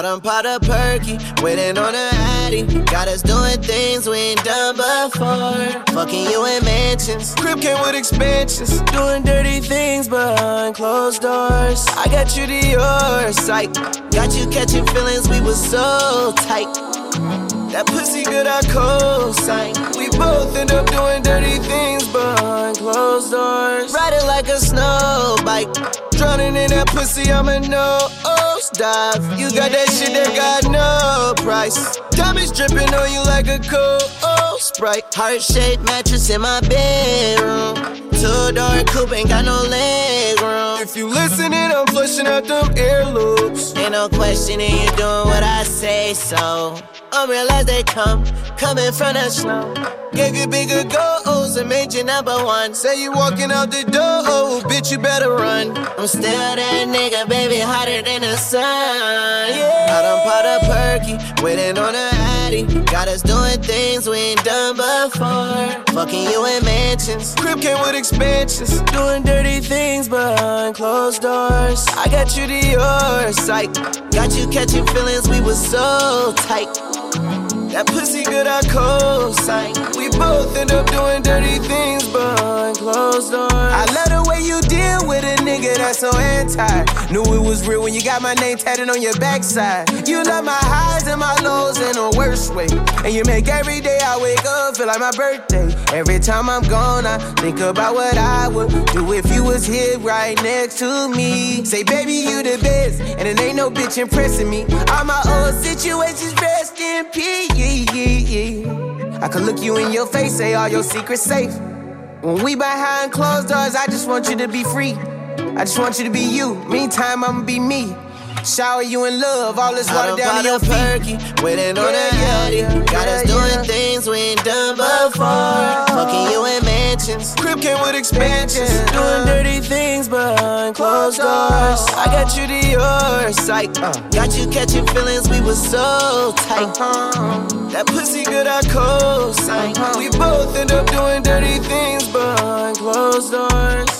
Point 2. I done pot a perky, waiting on a addy. Got us doing things we ain't done before. Fucking you in mansions. Crib came with expansions. Doing dirty things behind closed doors. I got you to your sight. Got you catching feelings, we was so tight. That pussy good, I co-sign. We both end up doing dirty things behind closed doors. Riding like a snow bike. Drowning in that pussy, I'm a nose dive. You got that shit that got no price. Diamonds dripping on you like a cold sprite. Heart shaped mattress in my bedroom. Two door coupe ain't got no leg room. If you listening, I'm flushing out them air loops. Ain't no questioning, you doing what I say so. Oh, I'm real as they come, coming from the snow. Gave you bigger goals and made you number one. Say you walking out the door, oh, bitch, you better run. I'm still that nigga, baby, hotter than the sun. Yeah. I done pot a perky, waiting on a addy. Got us doing things we ain't done before. Fucking you in mansions. Crib came with expansions. Doing dirty things behind closed doors. I got you to your sight. Got you catching feelings, we was so tight. That pussy good, I co-sign. We both end up doing dirty things behind Knew it was real when you got my name tatted on your backside. You love my highs and my lows in a worst way. And you make every day I wake up feel like my birthday. Every time I'm gone, I think about what I would do if you was here right next to me. Say, baby, you the best, and it ain't no bitch impressing me. All my old situations rest in peace. I could look you in your face, say all your secrets safe. When we behind closed doors, I just want you to be free. I just want you to be you. Meantime, I'ma be me. Shower you in love, all this water down to your feet. Perky, waiting on a yachty. Got us doing things we ain't done before. Fucking you in mansions. Crib came with expansions. Doing dirty things behind closed doors. I got you to your sight. Uh. Got you catching feelings, we was so tight. Uh-huh. That pussy good, I co-sign. Uh-huh. We both end up doing dirty things behind closed doors.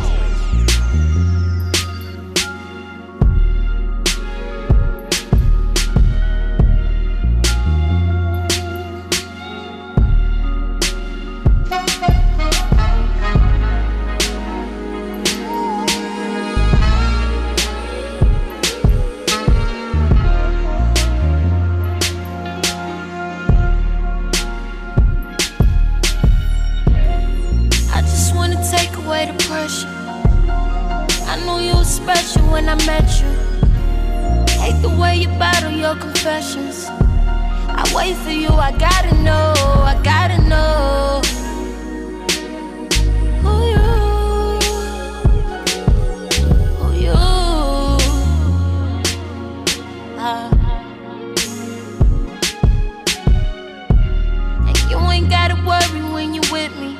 when I met you. Hate the way you battle your confessions. I wait for you, I gotta know, I gotta know. Who you? Who you? And you ain't gotta worry when you with me.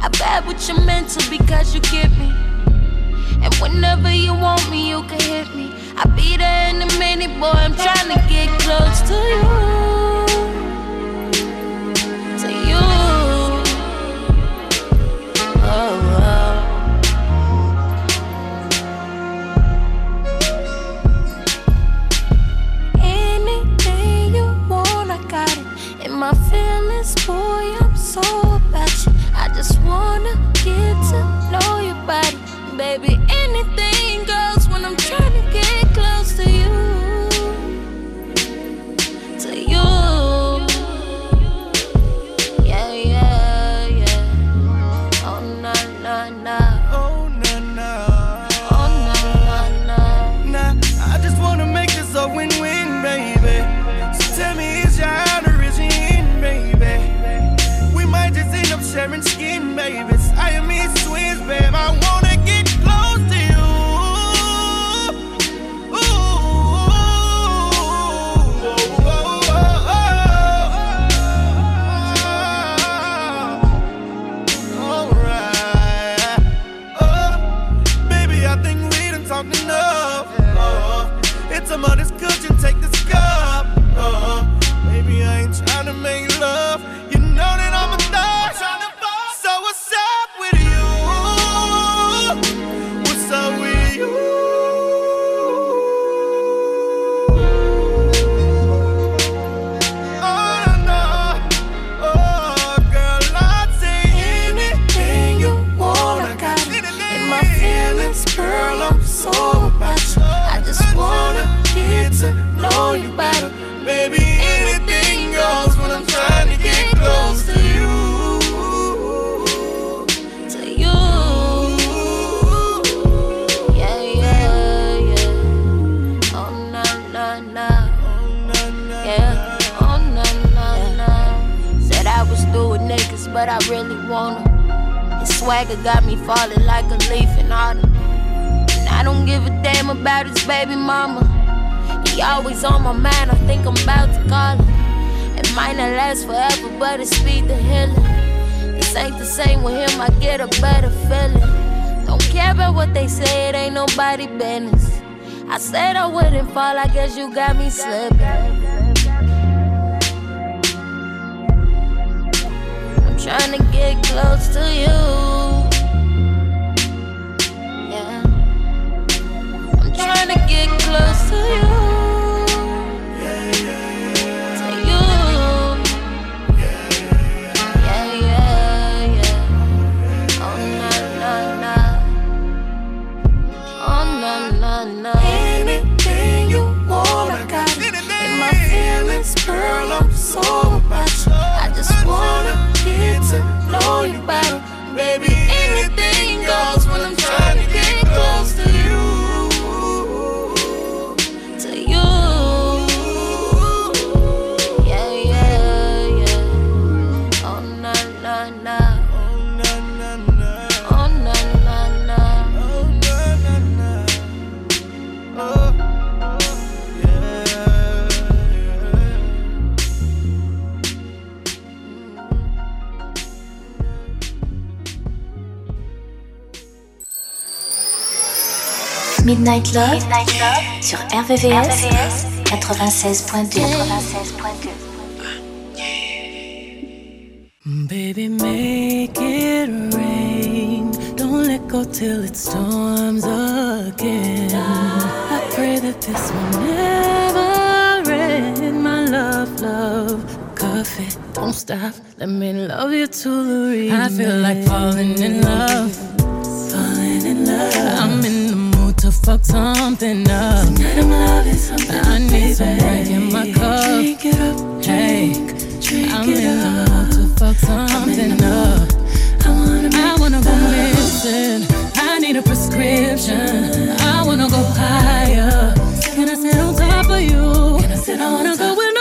I bad with your mental because you get me. And whenever you want me, you can hit me. I'll be there in a minute, boy. I'm trying to get close to you. Forever, but speed the healing. This ain't the same with him, I get a better feeling. Don't care about what they say, it ain't nobody business. I said I wouldn't fall, I guess you got me slipping. I'm trying to get close to you. Yeah. I'm trying to get close to you. Midnight Love, sur RVVS, 96.2. 96.2. Baby, make it rain. Don't let go till it storms again. I pray that this will never end. My love, love, coffee. Don't stop. Let me love you to the end. I feel like falling in love. Falling in love. I'm in fuck something up. Tonight I'm loving something. I need some drink in my cup. Drink it up. Hey. I'm in the mood to fuck something up. I wanna, I wanna go missing. I need a prescription. I wanna go higher. Can I sit on top of you? Can I sit I wanna go where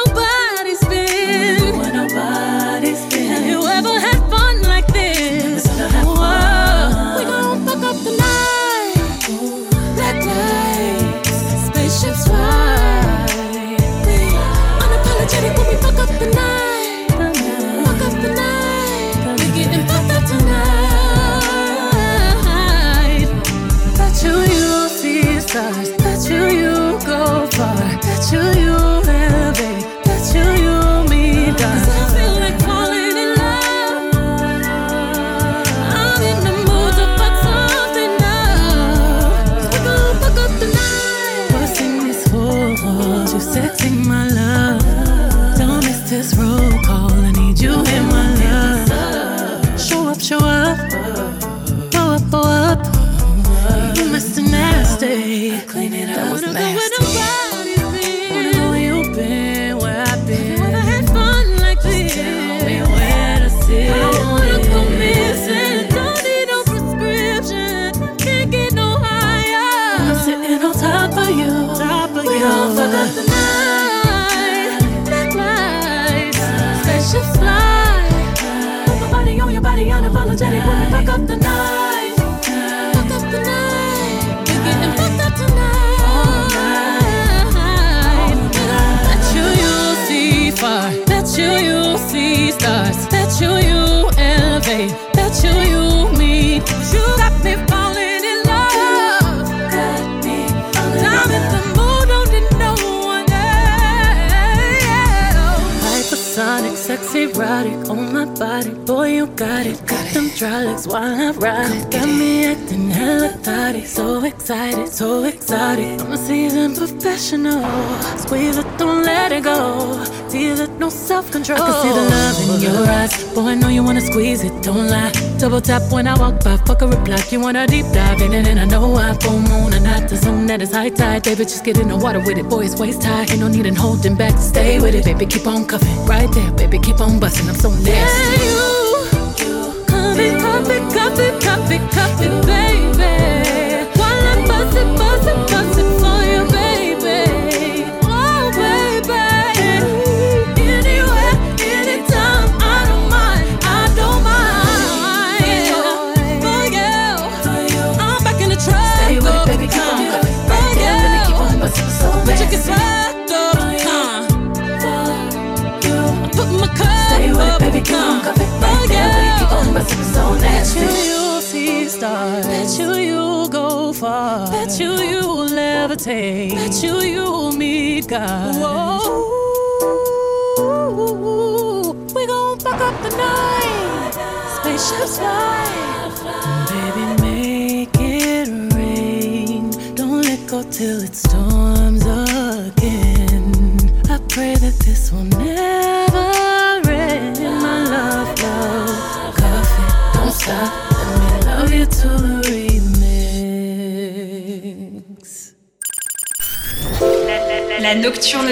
meet body unapologetic when we fuck up the night. Fuck up the night. We getting fucked up tonight. Bet you you'll see far. Bet you you'll see stars. Bet you you elevate. Bet you erotic on my body. Boy, you got it. Got them dry legs while I ride it. Got me acting hella thotty. So excited, so exotic. I'm a seasoned professional. Squeeze let it go. Tease it, no self control. I can see the oh. love in your eyes. Boy, I know you wanna squeeze it, don't lie. Double tap when I walk by, fuck a reply. You wanna deep dive in it, and I know I full moon and not the zone that is high tide. Baby, just get in the water with it. Boy, it's waist high. Ain't no need in holding back. Stay with it, baby. Keep on cuffing. Right there, baby. Keep on busting. I'm so nasty. Yeah, you, you, cuff it, cuff it, cuff it, cuff it, cuff it, baby.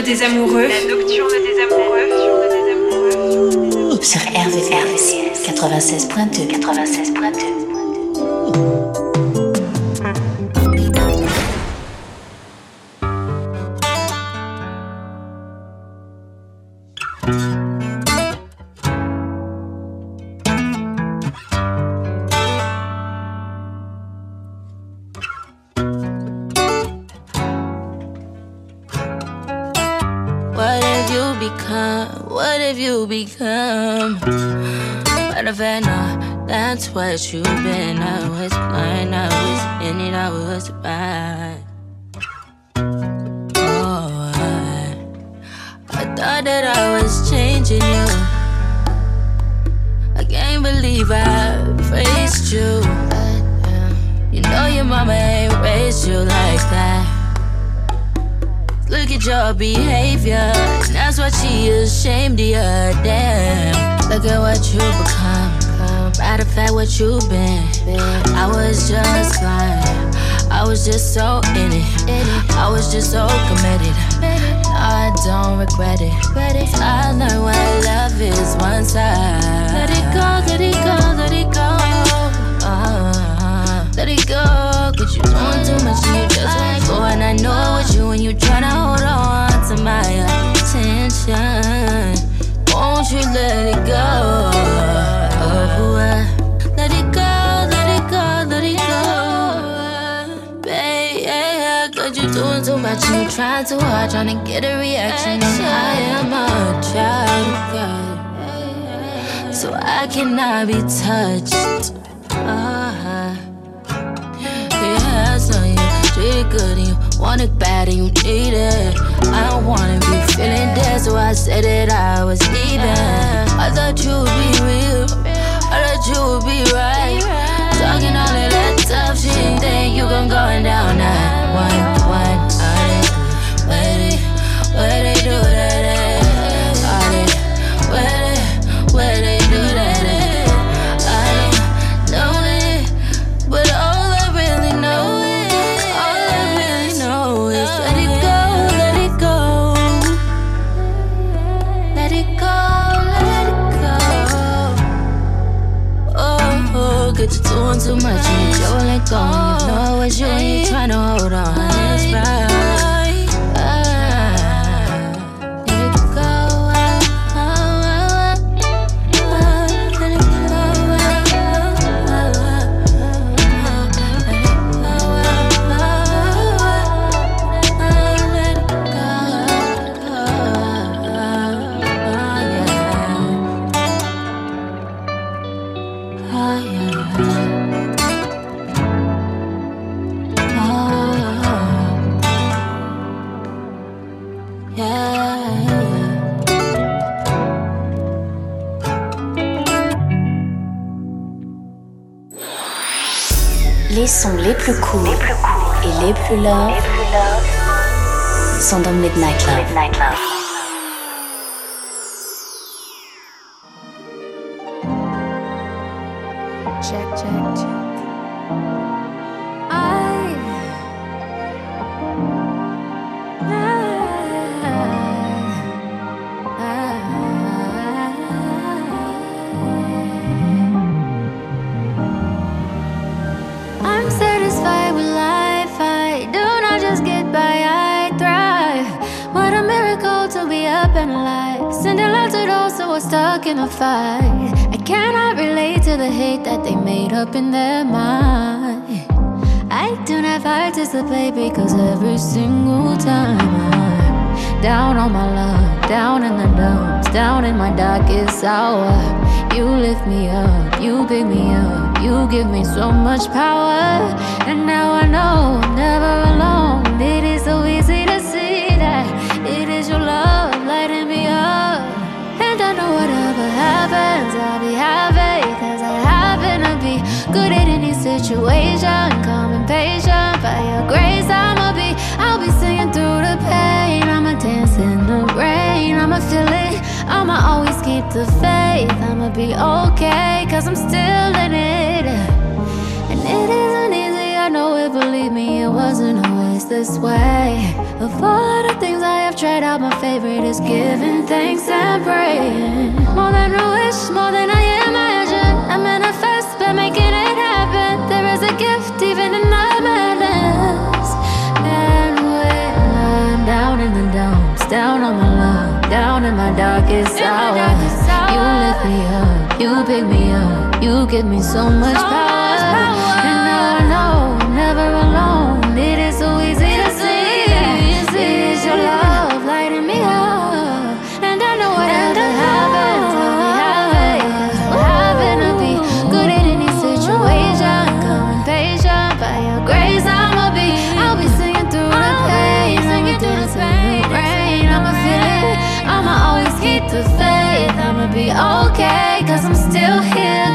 Des amoureux. What you've been. I was blind, I was in it, I was bad. Oh, I, I thought that I was changing you. I can't believe I faced you. You know your mama ain't raised you like that. Look at your behavior. That's why she ashamed of you. Damn. Look at what you become. Matter of fact, what you been. I was just blind. I was just so in it. I was just so committed. No, I don't regret it. I learned what love is one side. Let it go, let it go, let it go. Uh, let it go, cause you doing too much and you just wanna go. And I know it's you and you tryna hold on to my attention. Won't you let it go? Let it go, let it go, let it go. Babe, yeah, cause you doing too much and you trying too hard, trying to get a reaction. I am a child of God, so I cannot be touched. Uh-huh. Yeah, so you treat it good and you want it bad and you need it. I don't wanna be feeling dead, so I said that I was leaving. I thought you would be real, I thought you would be right. Talking all of that tough shit, then you gon' going down that one, one. Did, where they, cause you're doing too much and you don't let go. Know and you True Love, sondern mit Night Love. Give me so much power. And now I know I'm never alone. It is so easy to see that it is your love lighting me up. And I know whatever happens, I'll be happy. Cause I happen to be good at any situation. Calm and patient, by your grace, I'ma be. I'll be singing through the pain. I'ma dance in the rain. I'ma feel it. I'ma always keep the faith. I'ma be okay, cause I'm still in it. And it isn't easy, I know it, believe me, it wasn't always this way. Of all the things I have tried out, my favorite is giving thanks and praying. More than a wish, more than I imagine. I manifest by making it happen. There is a gift even in the madness. And when I'm down in the dumps, down on my luck, down in my darkest hour, you lift me up, you pick me up, you give me so much power. Be okay, cause I'm still here,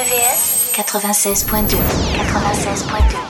RVVS, RVVS 96.2 96.2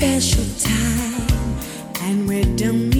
special time, and we're done.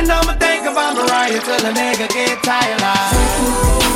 And I'ma think about Mariah till a nigga get tired. Of.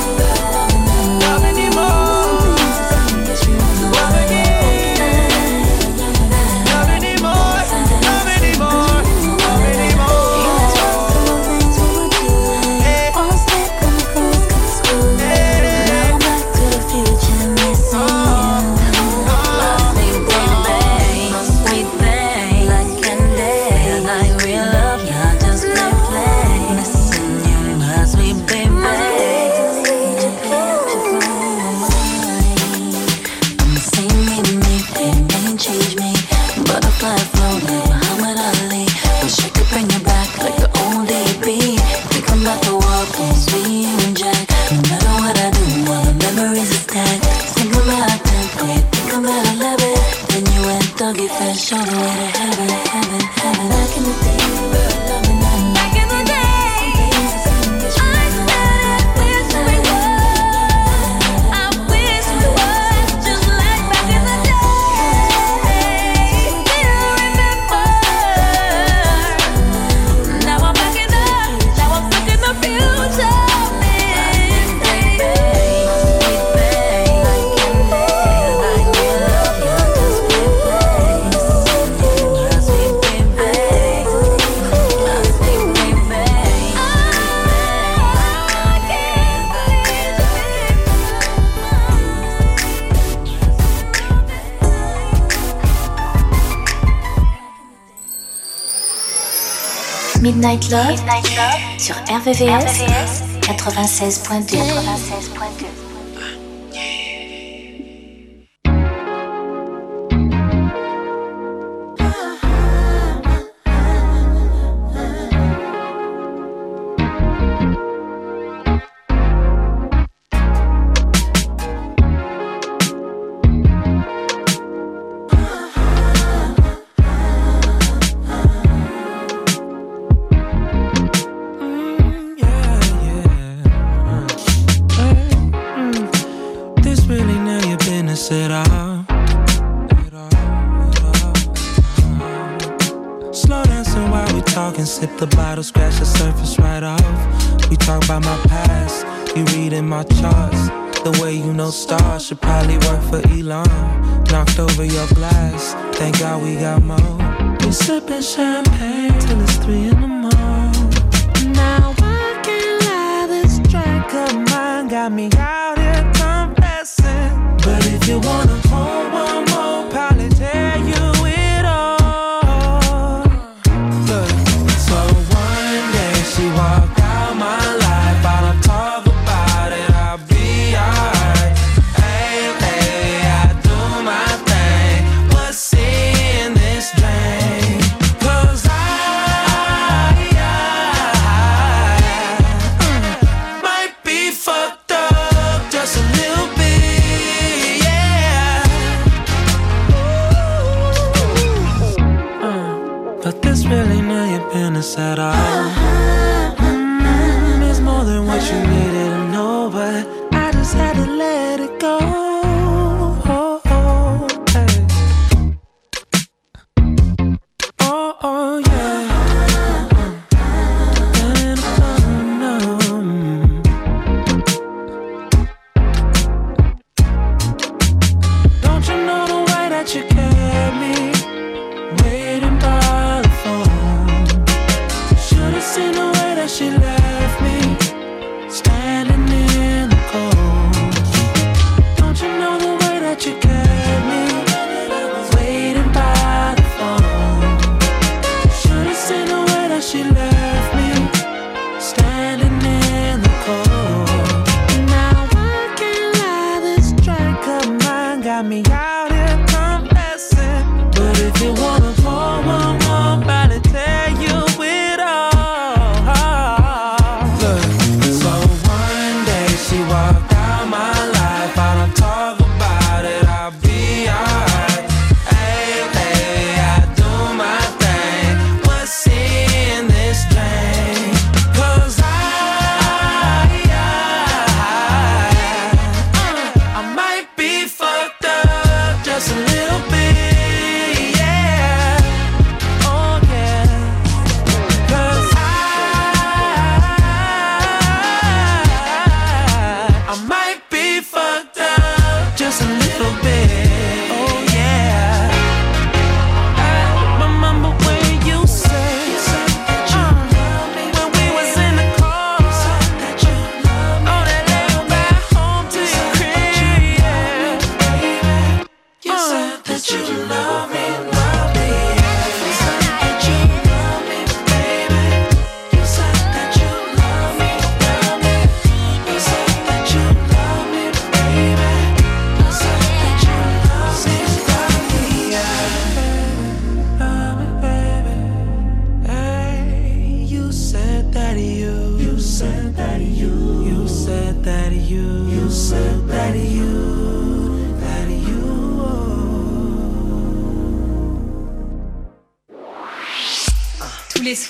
Night Love, sur RVVS, 96.2.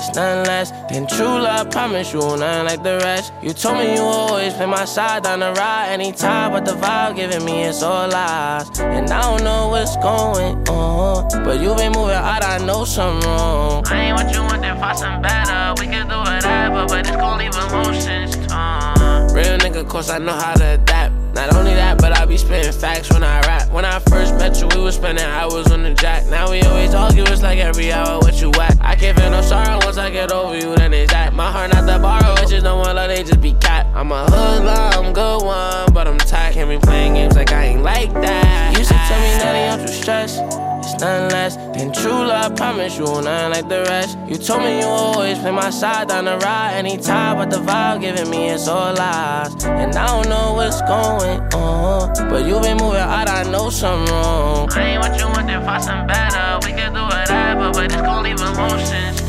It's nothing less than true love. Promise you, nothing like the rest. You told me you always play my side down the ride anytime, but the vibe giving me is all lies. And I don't know what's going on, but you been moving out. I know something wrong. I ain't what you want, then find something better. We can do whatever, but it's gon' leave emotions torn. Real nigga, cause I know how to adapt. Not only that, but I be spitting facts when I rap. When I first met you, we was spending hours on the jack. Now we always argue, it's like every hour what you whack. I can't feel no sorrow once I get over you, then it's that. My heart not to borrow, it's just no one love, they just be cat. I'm a hoodlum, I'm good one, but I'm tired. Can't be playing games like I ain't like that. Used to tell me, Daddy, don't you stress. It's nothing less than true love. Promise you, nothing like the rest. You told me you always play my side down the ride anytime, but the vibe giving me is all lies. And I don't know what's going on, but you been moving out. I know something wrong. I ain't what you want, then find something better. We can do whatever, but it's gon' leave emotions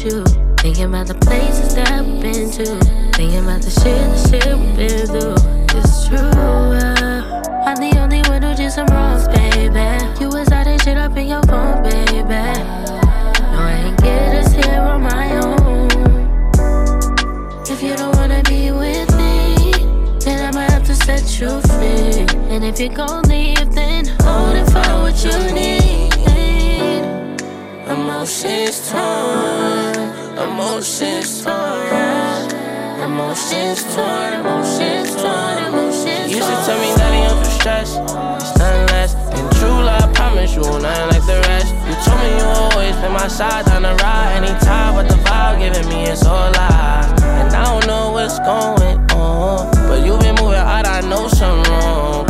All about you. Thinking about the places that we've been to. Thinking about the shit, the shit we've been through. It's true. Uh, I'm the only one who did some wrongs, baby. You was and shit up in your phone, baby. No, I ain't get us here on my own. If you don't wanna be with me, then I might have to set you free. And if you're gon' leave, then hold it for what you need. Emotions torn, emotions torn, emotions torn, emotions torn, emotions torn. You used to tell me that I'm too stressed, it's nothing less than true love. I promise you, nothing like the rest. You told me you always been my side on the ride, anytime, but the vibe giving me is all lies. And I don't know what's going on, but you been moving out, I know something wrong.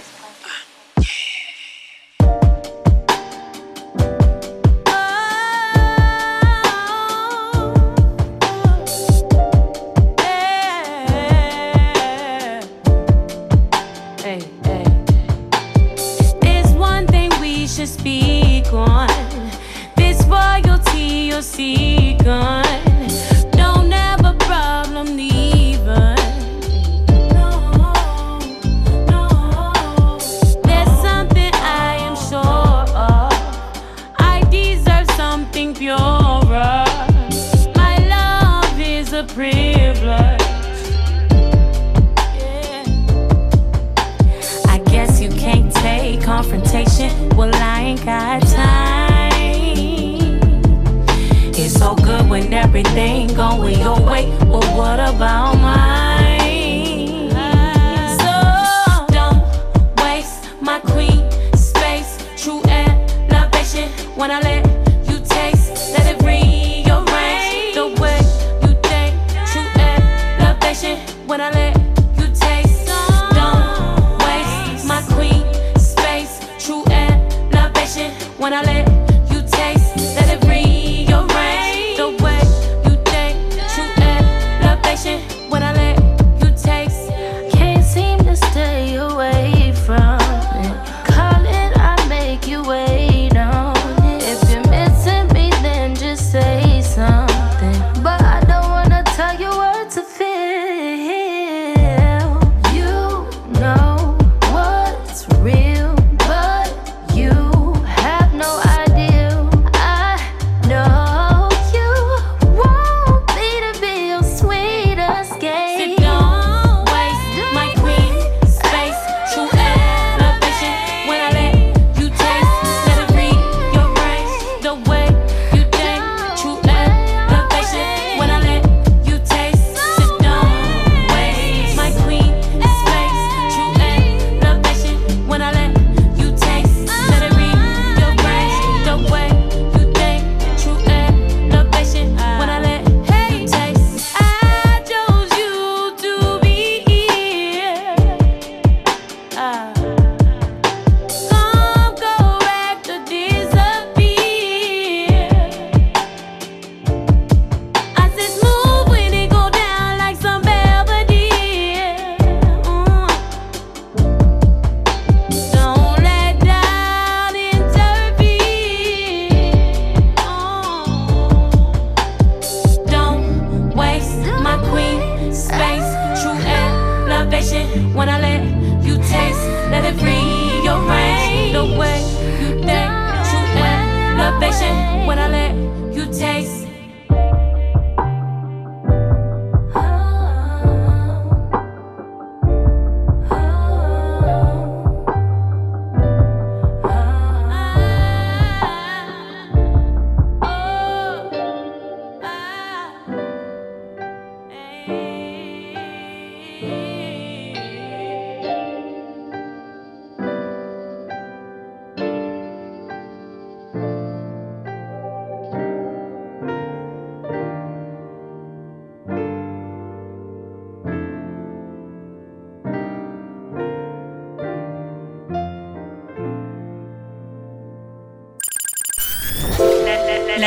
something purer. My love is a privilege. I guess you can't take confrontation. Well, I ain't got time. It's so good when everything going your way. Well, what about mine?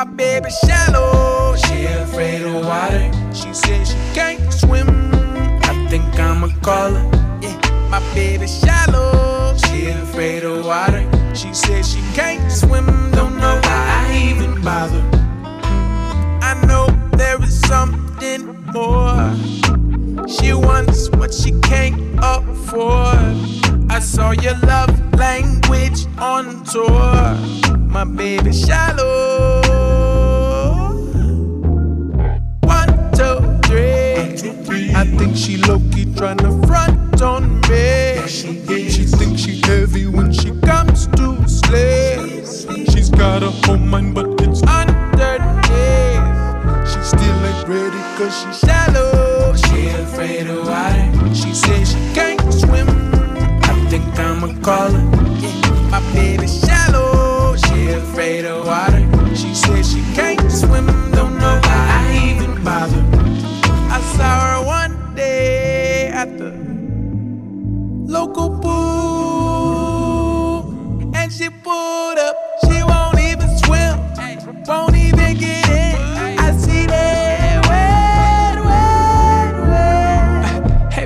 my baby shallow. She afraid of water. She says she can't swim. I think I'ma call her. Yeah, my baby shallow. She afraid of water. She says she can't swim. Don't know why I even bother. I know there is something more. She wants what she can't afford. I saw your love language on tour. My baby shallow. I think she low-key tryna front on me. She thinks she heavy when she comes to slay. She's got a whole mind, but it's underneath. She still ain't ready cause she shallow. She afraid of water. She says she can't swim. I think I'ma call her. My baby shallow. She afraid of water.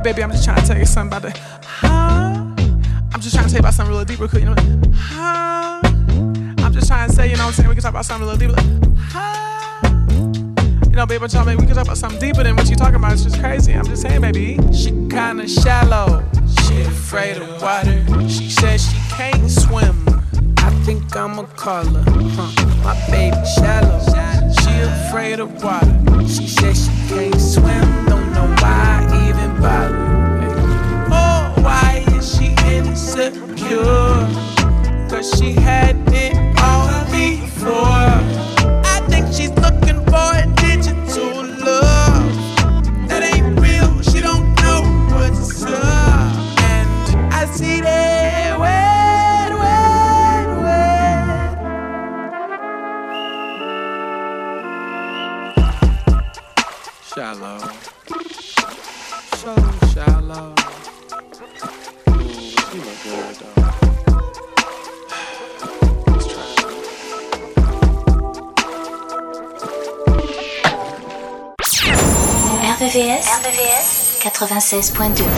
Baby, I'm just trying to tell you something about the. Huh? I'm just trying to tell you about something real deep, real quick. You know? Huh? I'm just trying to say, you know what I'm saying? We can talk about something real deep. Like, huh? You know, baby, me we can talk about something deeper than what you're talking about. It's just crazy. I'm just saying, baby. She kinda shallow. She afraid of water. She says she can't swim. I think I'ma call her. Huh. My baby shallow. She afraid of water. She says she can't swim. Don't know why I 96.2